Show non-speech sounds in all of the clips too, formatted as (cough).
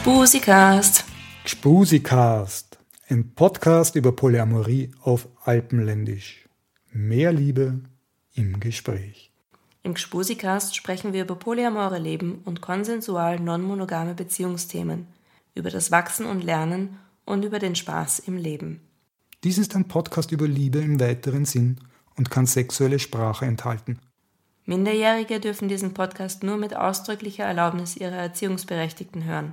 Gspusikast. Gspusikast. Ein Podcast über Polyamorie auf Alpenländisch. Mehr Liebe im Gespräch. Im Gspusikast sprechen wir über polyamore Leben und konsensual non-monogame Beziehungsthemen, über das Wachsen und Lernen und über den Spaß im Leben. Dies ist ein Podcast über Liebe im weiteren Sinn und kann sexuelle Sprache enthalten. Minderjährige dürfen diesen Podcast nur mit ausdrücklicher Erlaubnis ihrer Erziehungsberechtigten hören.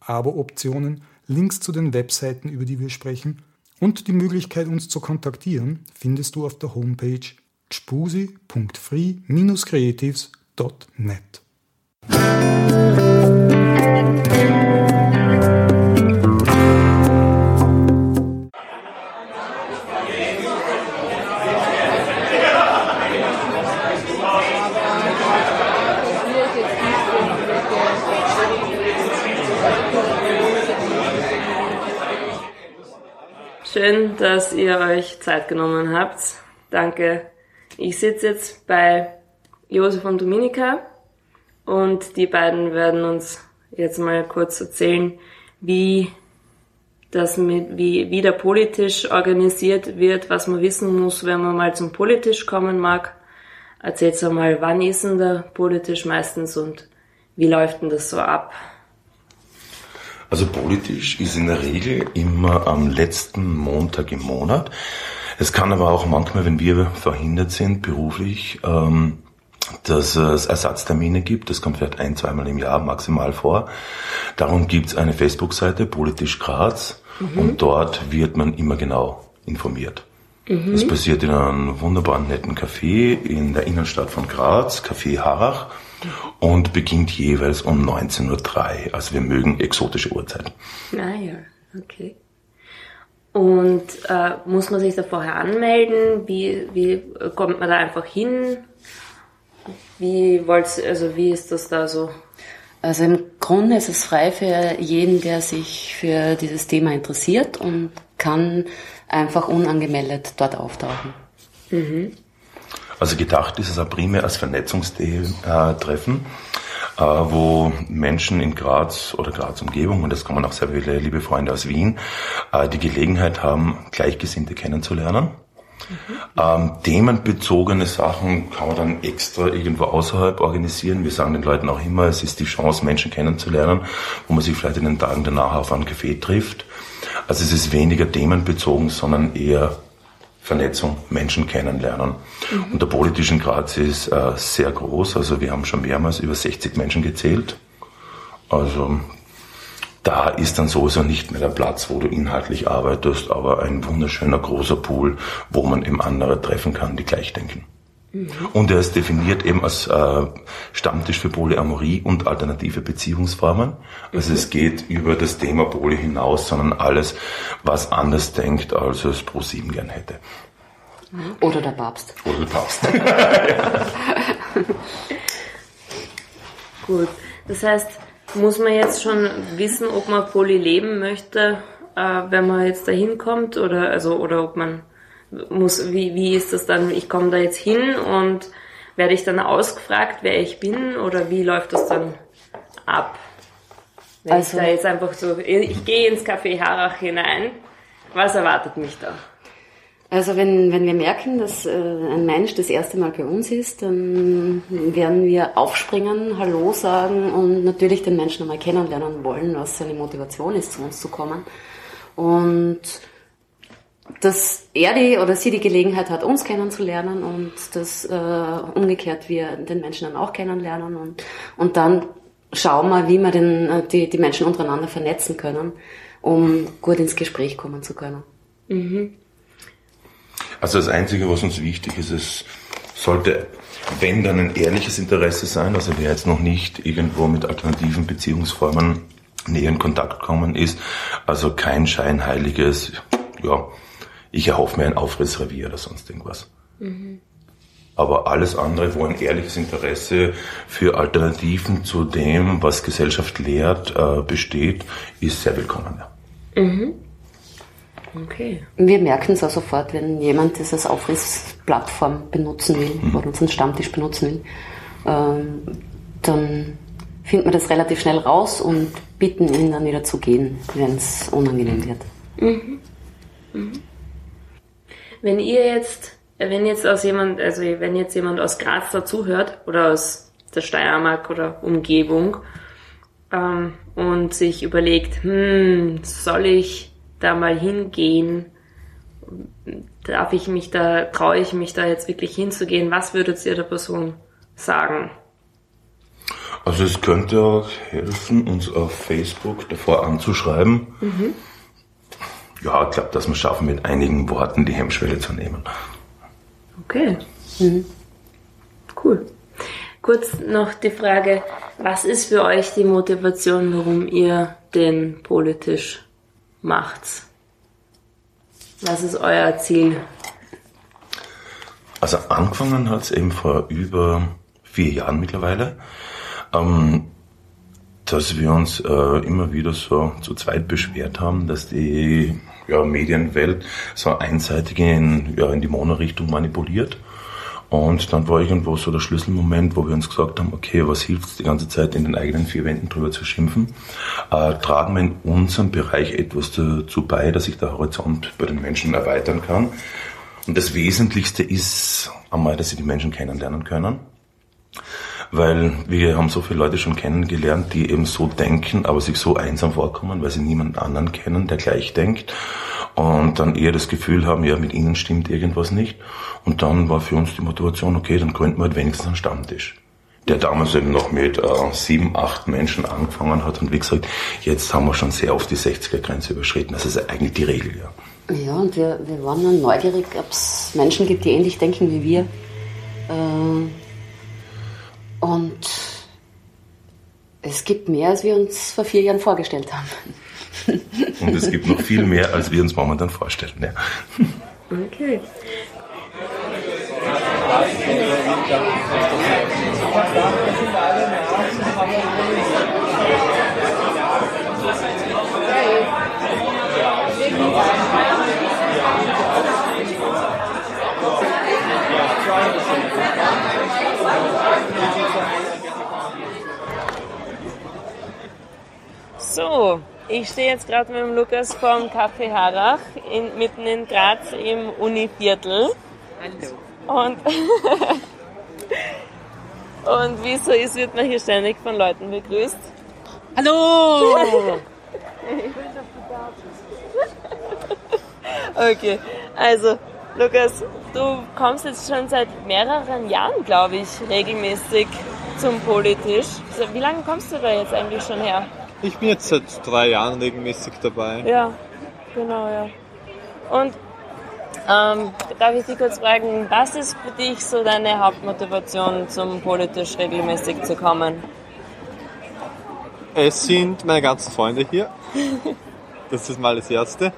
Abo-Optionen, Links zu den Webseiten, über die wir sprechen und die Möglichkeit, uns zu kontaktieren, findest du auf der Homepage gspusi.free-creatives.net. Schön, dass ihr euch Zeit genommen habt. Danke. Ich sitze jetzt bei Josef und Dominika und die beiden werden uns jetzt mal kurz erzählen, wie das mit, wie, wie der Politisch organisiert wird, was man wissen muss, wenn man mal zum Politisch kommen mag. Erzählt mal, wann ist denn der Politisch meistens und wie läuft denn das so ab? Also politisch ist in der Regel immer am letzten Montag im Monat. Es kann aber auch manchmal, wenn wir verhindert sind, beruflich, ähm, dass es Ersatztermine gibt. Das kommt vielleicht ein, zweimal im Jahr maximal vor. Darum gibt es eine Facebook-Seite, Politisch Graz, mhm. und dort wird man immer genau informiert. Mhm. Das passiert in einem wunderbaren netten Café in der Innenstadt von Graz, Café Harach und beginnt jeweils um 19.03 Uhr. Also wir mögen exotische Uhrzeiten. Ah ja, okay. Und äh, muss man sich da vorher anmelden? Wie, wie kommt man da einfach hin? Wie wollt's, also wie ist das da so? Also im Grunde ist es frei für jeden, der sich für dieses Thema interessiert und kann einfach unangemeldet dort auftauchen. Mhm. Also gedacht ist es auch primär als Vernetzungstreffen, äh, wo Menschen in Graz oder Graz Umgebung, und das kommen auch sehr viele liebe Freunde aus Wien, äh, die Gelegenheit haben, Gleichgesinnte kennenzulernen. Mhm. Ähm, themenbezogene Sachen kann man dann extra irgendwo außerhalb organisieren. Wir sagen den Leuten auch immer, es ist die Chance, Menschen kennenzulernen, wo man sich vielleicht in den Tagen danach auf einen Café trifft. Also es ist weniger themenbezogen, sondern eher Vernetzung, Menschen kennenlernen. Mhm. Und der politische Graz ist äh, sehr groß, also wir haben schon mehrmals über 60 Menschen gezählt. Also da ist dann sowieso nicht mehr der Platz, wo du inhaltlich arbeitest, aber ein wunderschöner großer Pool, wo man eben andere treffen kann, die gleich denken. Mhm. Und er ist definiert eben als äh, Stammtisch für Polyamorie und alternative Beziehungsformen. Also mhm. es geht über das Thema Poly hinaus, sondern alles, was anders denkt, als es Pro 7 gern hätte. Mhm. Oder der Papst. Oder der Papst. (laughs) (laughs) Gut. Das heißt, muss man jetzt schon wissen, ob man Poly leben möchte, äh, wenn man jetzt da hinkommt, oder also oder ob man muss, wie, wie ist das dann? Ich komme da jetzt hin und werde ich dann ausgefragt, wer ich bin oder wie läuft das dann ab? Wenn also, ich da jetzt einfach so, ich gehe ins Café Harach hinein, was erwartet mich da? Also wenn, wenn wir merken, dass äh, ein Mensch das erste Mal bei uns ist, dann werden wir aufspringen, Hallo sagen und natürlich den Menschen einmal kennenlernen wollen, was seine Motivation ist, zu uns zu kommen. Und dass er die oder sie die Gelegenheit hat, uns kennenzulernen und dass äh, umgekehrt wir den Menschen dann auch kennenlernen und, und dann schauen wir, wie wir den, äh, die, die Menschen untereinander vernetzen können, um gut ins Gespräch kommen zu können. Mhm. Also das Einzige, was uns wichtig ist, es sollte, wenn dann ein ehrliches Interesse sein, also wer jetzt noch nicht irgendwo mit alternativen Beziehungsformen näher in Kontakt kommen ist. Also kein scheinheiliges, ja, ich erhoffe mir ein Aufrissrevier oder sonst irgendwas. Mhm. Aber alles andere, wo ein ehrliches Interesse für Alternativen zu dem, was Gesellschaft lehrt, äh, besteht, ist sehr willkommen. Ja. Mhm. Okay. Wir merken es auch sofort, wenn jemand das als Aufrissplattform benutzen will mhm. oder unseren Stammtisch benutzen will, ähm, dann finden wir das relativ schnell raus und bitten ihn dann wieder zu gehen, wenn es unangenehm wird. Mhm. Mhm. Wenn ihr jetzt, wenn jetzt aus jemand, also wenn jetzt jemand aus Graz dazuhört oder aus der Steiermark oder Umgebung ähm, und sich überlegt, hm, soll ich da mal hingehen? Darf ich mich da, traue ich mich da jetzt wirklich hinzugehen? Was würdet ihr der Person sagen? Also es könnte auch helfen, uns auf Facebook davor anzuschreiben. Mhm. Ja, ich glaube, dass wir schaffen, mit einigen Worten die Hemmschwelle zu nehmen. Okay. Mhm. Cool. Kurz noch die Frage, was ist für euch die Motivation, warum ihr den politisch macht? Was ist euer Ziel? Also angefangen hat es eben vor über vier Jahren mittlerweile ähm, dass wir uns äh, immer wieder so zu zweit beschwert haben, dass die ja, Medienwelt so einseitig in, ja, in die Mono-Richtung manipuliert. Und dann war irgendwo so der Schlüsselmoment, wo wir uns gesagt haben, okay, was hilft es die ganze Zeit in den eigenen vier Wänden drüber zu schimpfen? Äh, tragen wir in unserem Bereich etwas dazu bei, dass sich der Horizont bei den Menschen erweitern kann. Und das Wesentlichste ist einmal, dass sie die Menschen kennenlernen können weil wir haben so viele Leute schon kennengelernt, die eben so denken, aber sich so einsam vorkommen, weil sie niemanden anderen kennen, der gleich denkt und dann eher das Gefühl haben, ja, mit ihnen stimmt irgendwas nicht. Und dann war für uns die Motivation, okay, dann gründen wir halt wenigstens einen Stammtisch der damals eben noch mit äh, sieben, acht Menschen angefangen hat. Und wie gesagt, jetzt haben wir schon sehr oft die 60er-Grenze überschritten. Das ist eigentlich die Regel, ja. Ja, und wir, wir waren dann neugierig, ob es Menschen gibt, die ähnlich denken wie wir. Äh, und es gibt mehr, als wir uns vor vier Jahren vorgestellt haben. Und es gibt noch viel mehr, als wir uns momentan vorstellen. Ja. Okay. So, ich stehe jetzt gerade mit dem Lukas vom Café Harach in, mitten in Graz im Univiertel. Hallo. Und, (laughs) und wie es so ist, wird man hier ständig von Leuten begrüßt. Hallo! (laughs) okay, also Lukas, du kommst jetzt schon seit mehreren Jahren, glaube ich, regelmäßig zum Politisch. Wie lange kommst du da jetzt eigentlich schon her? Ich bin jetzt seit drei Jahren regelmäßig dabei. Ja, genau, ja. Und ähm, darf ich dich kurz fragen, was ist für dich so deine Hauptmotivation, zum politisch regelmäßig zu kommen? Es sind meine ganzen Freunde hier. (laughs) Das ist mal das Erste.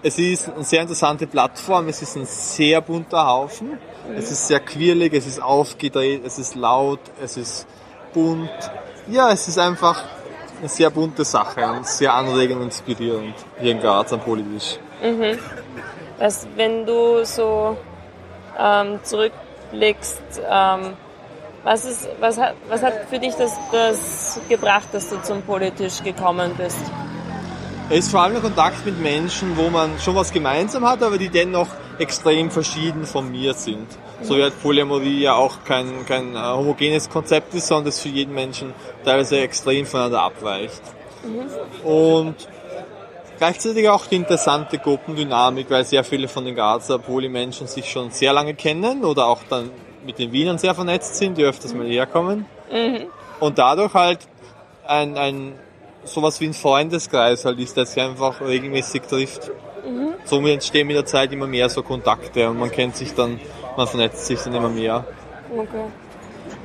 Es ist eine sehr interessante Plattform, es ist ein sehr bunter Haufen. Mhm. Es ist sehr quirlig, es ist aufgedreht, es ist laut, es ist bunt. Ja, es ist einfach eine sehr bunte Sache und sehr anregend und inspirierend hier in Graz am Politisch. Mhm. Was, wenn du so ähm, zurückblickst, ähm, was, ist, was, hat, was hat für dich das, das gebracht, dass du zum Politisch gekommen bist? Es ist vor allem der Kontakt mit Menschen, wo man schon was gemeinsam hat, aber die dennoch extrem verschieden von mir sind. So wie halt Polyamorie ja auch kein, kein äh, homogenes Konzept ist, sondern es für jeden Menschen teilweise extrem voneinander abweicht. Mhm. Und gleichzeitig auch die interessante Gruppendynamik, weil sehr viele von den Grazer Polymenschen sich schon sehr lange kennen oder auch dann mit den Wienern sehr vernetzt sind, die öfters mal herkommen. Mhm. Und dadurch halt ein, ein sowas wie ein Freundeskreis halt ist, der sich einfach regelmäßig trifft. Mhm. Somit entstehen mit der Zeit immer mehr so Kontakte und man kennt sich dann man vernetzt sich dann immer mehr. Okay.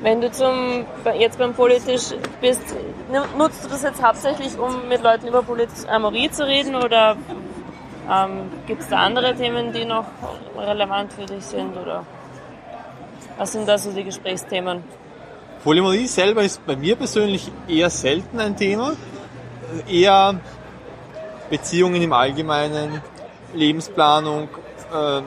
Wenn du zum, jetzt beim Politisch bist, nutzt du das jetzt hauptsächlich, um mit Leuten über Polyamorie zu reden oder ähm, gibt es da andere Themen, die noch relevant für dich sind oder was sind da so die Gesprächsthemen? Polyamorie selber ist bei mir persönlich eher selten ein Thema. Eher Beziehungen im Allgemeinen, Lebensplanung, äh,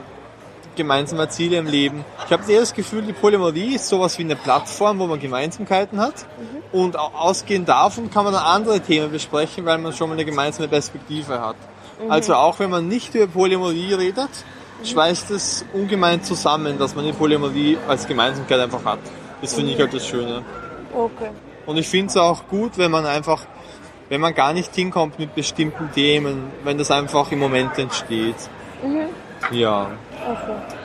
gemeinsame Ziele im Leben. Ich habe eher das Gefühl, die Polyamorie ist sowas wie eine Plattform, wo man Gemeinsamkeiten hat. Mhm. Und ausgehend davon kann man dann andere Themen besprechen, weil man schon mal eine gemeinsame Perspektive hat. Mhm. Also auch wenn man nicht über Polyamorie redet, mhm. schweißt es ungemein zusammen, dass man die Polyamorie als Gemeinsamkeit einfach hat. Das finde ich halt das Schöne. Okay. Und ich finde es auch gut, wenn man einfach, wenn man gar nicht hinkommt mit bestimmten Themen, wenn das einfach im Moment entsteht. Mhm. Ja. Okay.